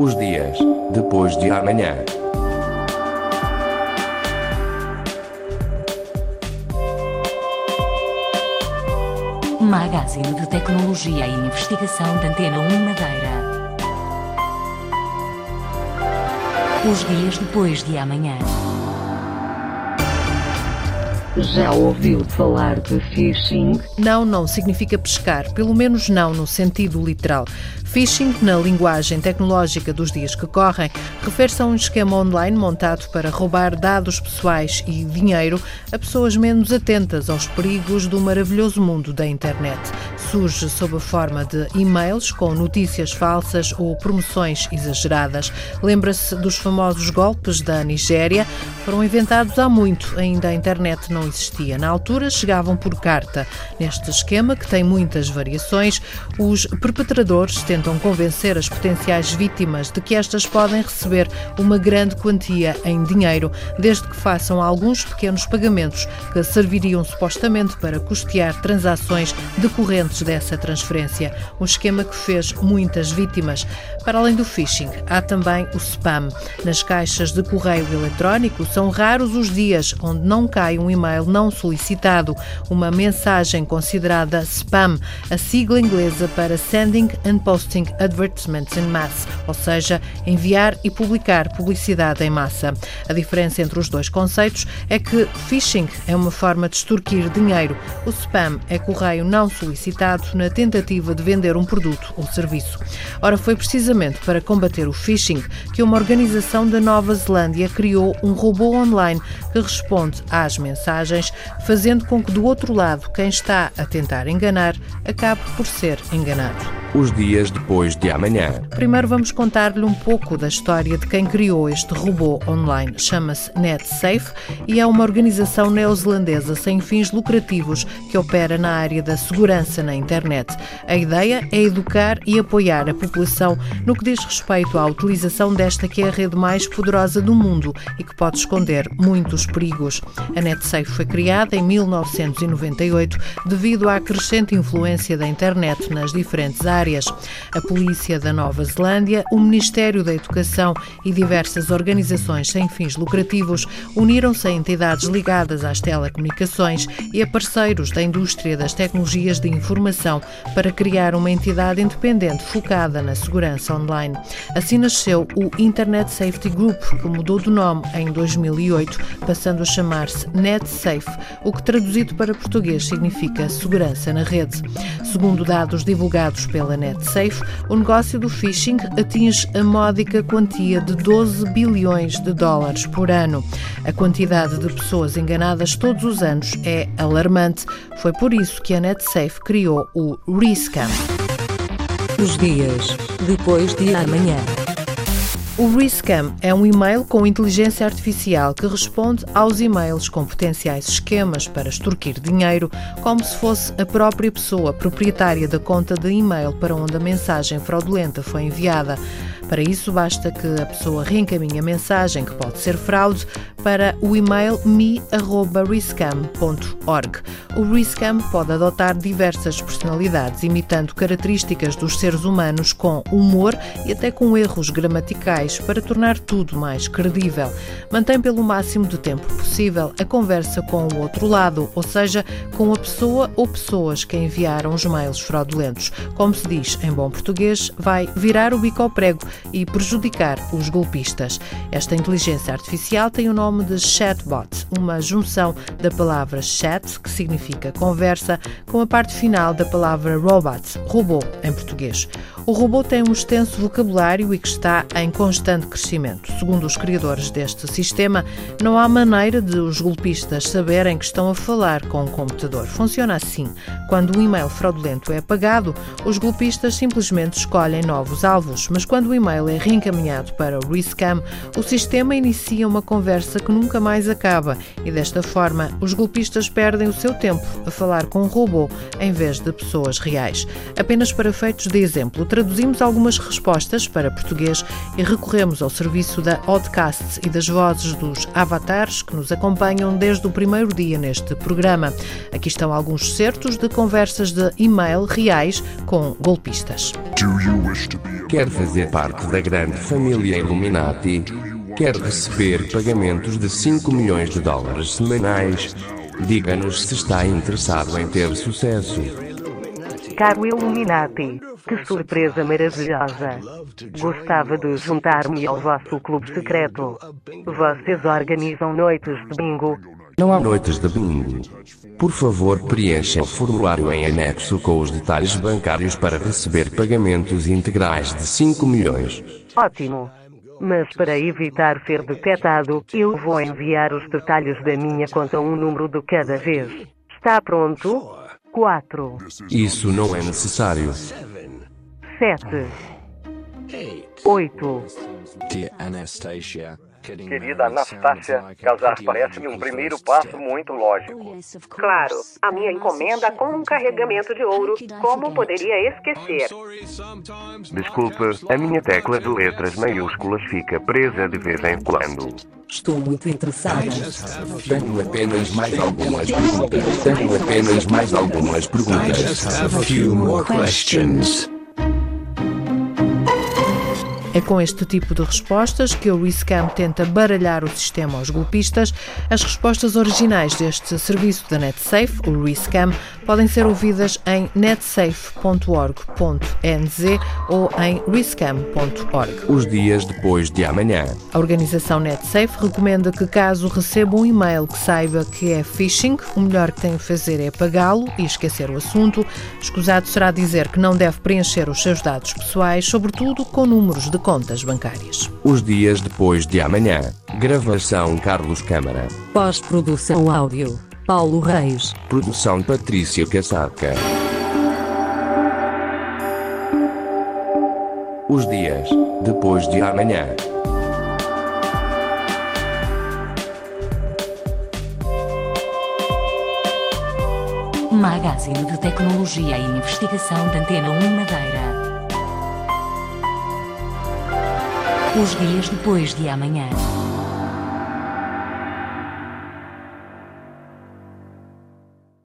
Os dias depois de amanhã. Magazine de Tecnologia e Investigação da Antena 1 Madeira. Os dias depois de amanhã. Já ouviu falar de phishing? Não, não significa pescar, pelo menos não no sentido literal. Phishing, na linguagem tecnológica dos dias que correm, refere-se a um esquema online montado para roubar dados pessoais e dinheiro a pessoas menos atentas aos perigos do maravilhoso mundo da internet. Surge sob a forma de e-mails com notícias falsas ou promoções exageradas. Lembra-se dos famosos golpes da Nigéria? Foram inventados há muito, ainda a internet não existia. Na altura chegavam por carta. Neste esquema, que tem muitas variações, os perpetradores tentam tentam convencer as potenciais vítimas de que estas podem receber uma grande quantia em dinheiro, desde que façam alguns pequenos pagamentos que serviriam supostamente para custear transações decorrentes dessa transferência. Um esquema que fez muitas vítimas. Para além do phishing, há também o spam. Nas caixas de correio eletrónico, são raros os dias onde não cai um e-mail não solicitado, uma mensagem considerada spam, a sigla inglesa para Sending and Posting posting advertisements in mass, ou seja, enviar e publicar publicidade em massa. A diferença entre os dois conceitos é que phishing é uma forma de extorquir dinheiro, o spam é correio não solicitado na tentativa de vender um produto ou serviço. Ora, foi precisamente para combater o phishing que uma organização da Nova Zelândia criou um robô online que responde às mensagens, fazendo com que do outro lado quem está a tentar enganar acabe por ser enganado os dias depois de amanhã. Primeiro vamos contar-lhe um pouco da história de quem criou este robô online. Chama-se NetSafe e é uma organização neozelandesa sem fins lucrativos que opera na área da segurança na internet. A ideia é educar e apoiar a população no que diz respeito à utilização desta que é a rede mais poderosa do mundo e que pode esconder muitos perigos. A NetSafe foi criada em 1998 devido à crescente influência da internet nas diferentes áreas. A Polícia da Nova Zelândia, o Ministério da Educação e diversas organizações sem fins lucrativos uniram-se a entidades ligadas às telecomunicações e a parceiros da indústria das tecnologias de informação para criar uma entidade independente focada na segurança online. Assim nasceu o Internet Safety Group, que mudou de nome em 2008, passando a chamar-se NetSafe, o que traduzido para português significa segurança na rede. Segundo dados divulgados pela NetSafe, o negócio do phishing atinge a módica quantia de 12 bilhões de dólares por ano. A quantidade de pessoas enganadas todos os anos é alarmante. Foi por isso que a NetSafe criou o Rescam. Os dias depois de amanhã. O Rescam é um e-mail com inteligência artificial que responde aos e-mails com potenciais esquemas para extorquir dinheiro, como se fosse a própria pessoa proprietária da conta de e-mail para onde a mensagem fraudulenta foi enviada. Para isso, basta que a pessoa reencaminhe a mensagem, que pode ser fraude, para o e-mail me.riscam.org. O Riscam pode adotar diversas personalidades, imitando características dos seres humanos com humor e até com erros gramaticais, para tornar tudo mais credível. Mantém pelo máximo de tempo possível a conversa com o outro lado, ou seja, com a pessoa ou pessoas que enviaram os mails fraudulentos. Como se diz em bom português, vai virar o bico ao prego e prejudicar os golpistas. Esta inteligência artificial tem o nome de chatbot, uma junção da palavra chat, que significa conversa, com a parte final da palavra robot, robô em português. O robô tem um extenso vocabulário e que está em constante crescimento. Segundo os criadores deste sistema, não há maneira de os golpistas saberem que estão a falar com o computador. Funciona assim: quando um e-mail fraudulento é apagado, os golpistas simplesmente escolhem novos alvos, mas quando o e-mail é reencaminhado para o Rescam, o sistema inicia uma conversa que nunca mais acaba e desta forma os golpistas perdem o seu tempo a falar com um robô em vez de pessoas reais. Apenas para feitos de exemplo, traduzimos algumas respostas para português e recorremos ao serviço da Oddcasts e das vozes dos avatares que nos acompanham desde o primeiro dia neste programa. Aqui estão alguns certos de conversas de e-mail reais com golpistas. Do you wish to be Quer fazer parte da grande família Illuminati? Quer receber pagamentos de 5 milhões de dólares semanais? Diga-nos se está interessado em ter sucesso. Caro Illuminati, que surpresa maravilhosa! Gostava de juntar-me ao vosso clube secreto. Vocês organizam noites de bingo. Não há noites de bingo. Por favor, preencha o formulário em anexo com os detalhes bancários para receber pagamentos integrais de 5 milhões. Ótimo! Mas para evitar ser detectado, eu vou enviar os detalhes da minha conta um número de cada vez. Está pronto? 4, Isso não é necessário. 7, 8, Dear Anastasia, Querida Anastácia, casar parece-me um primeiro passo muito lógico. Claro, a minha encomenda com um carregamento de ouro. Como poderia esquecer? Desculpe, a minha tecla de letras maiúsculas fica presa de vez em quando. Estou muito interessada. Tenho apenas mais algumas perguntas. Tenho apenas mais algumas perguntas. have a few more questions. É com este tipo de respostas que o Riscam tenta baralhar o sistema aos golpistas. As respostas originais deste serviço da NetSafe, o Riscam, podem ser ouvidas em netsafe.org.nz ou em riscam.org. Os dias depois de amanhã. A organização NetSafe recomenda que, caso receba um e-mail que saiba que é phishing, o melhor que tem a fazer é apagá-lo e esquecer o assunto. Escusado será dizer que não deve preencher os seus dados pessoais, sobretudo com números de contas bancárias. Os dias depois de amanhã. Gravação Carlos Câmara. Pós-produção áudio. Paulo Reis. Produção Patrícia Casaca. Os dias depois de amanhã. Magazine de Tecnologia e Investigação da Antena 1 Madeira. Os dias depois de amanhã.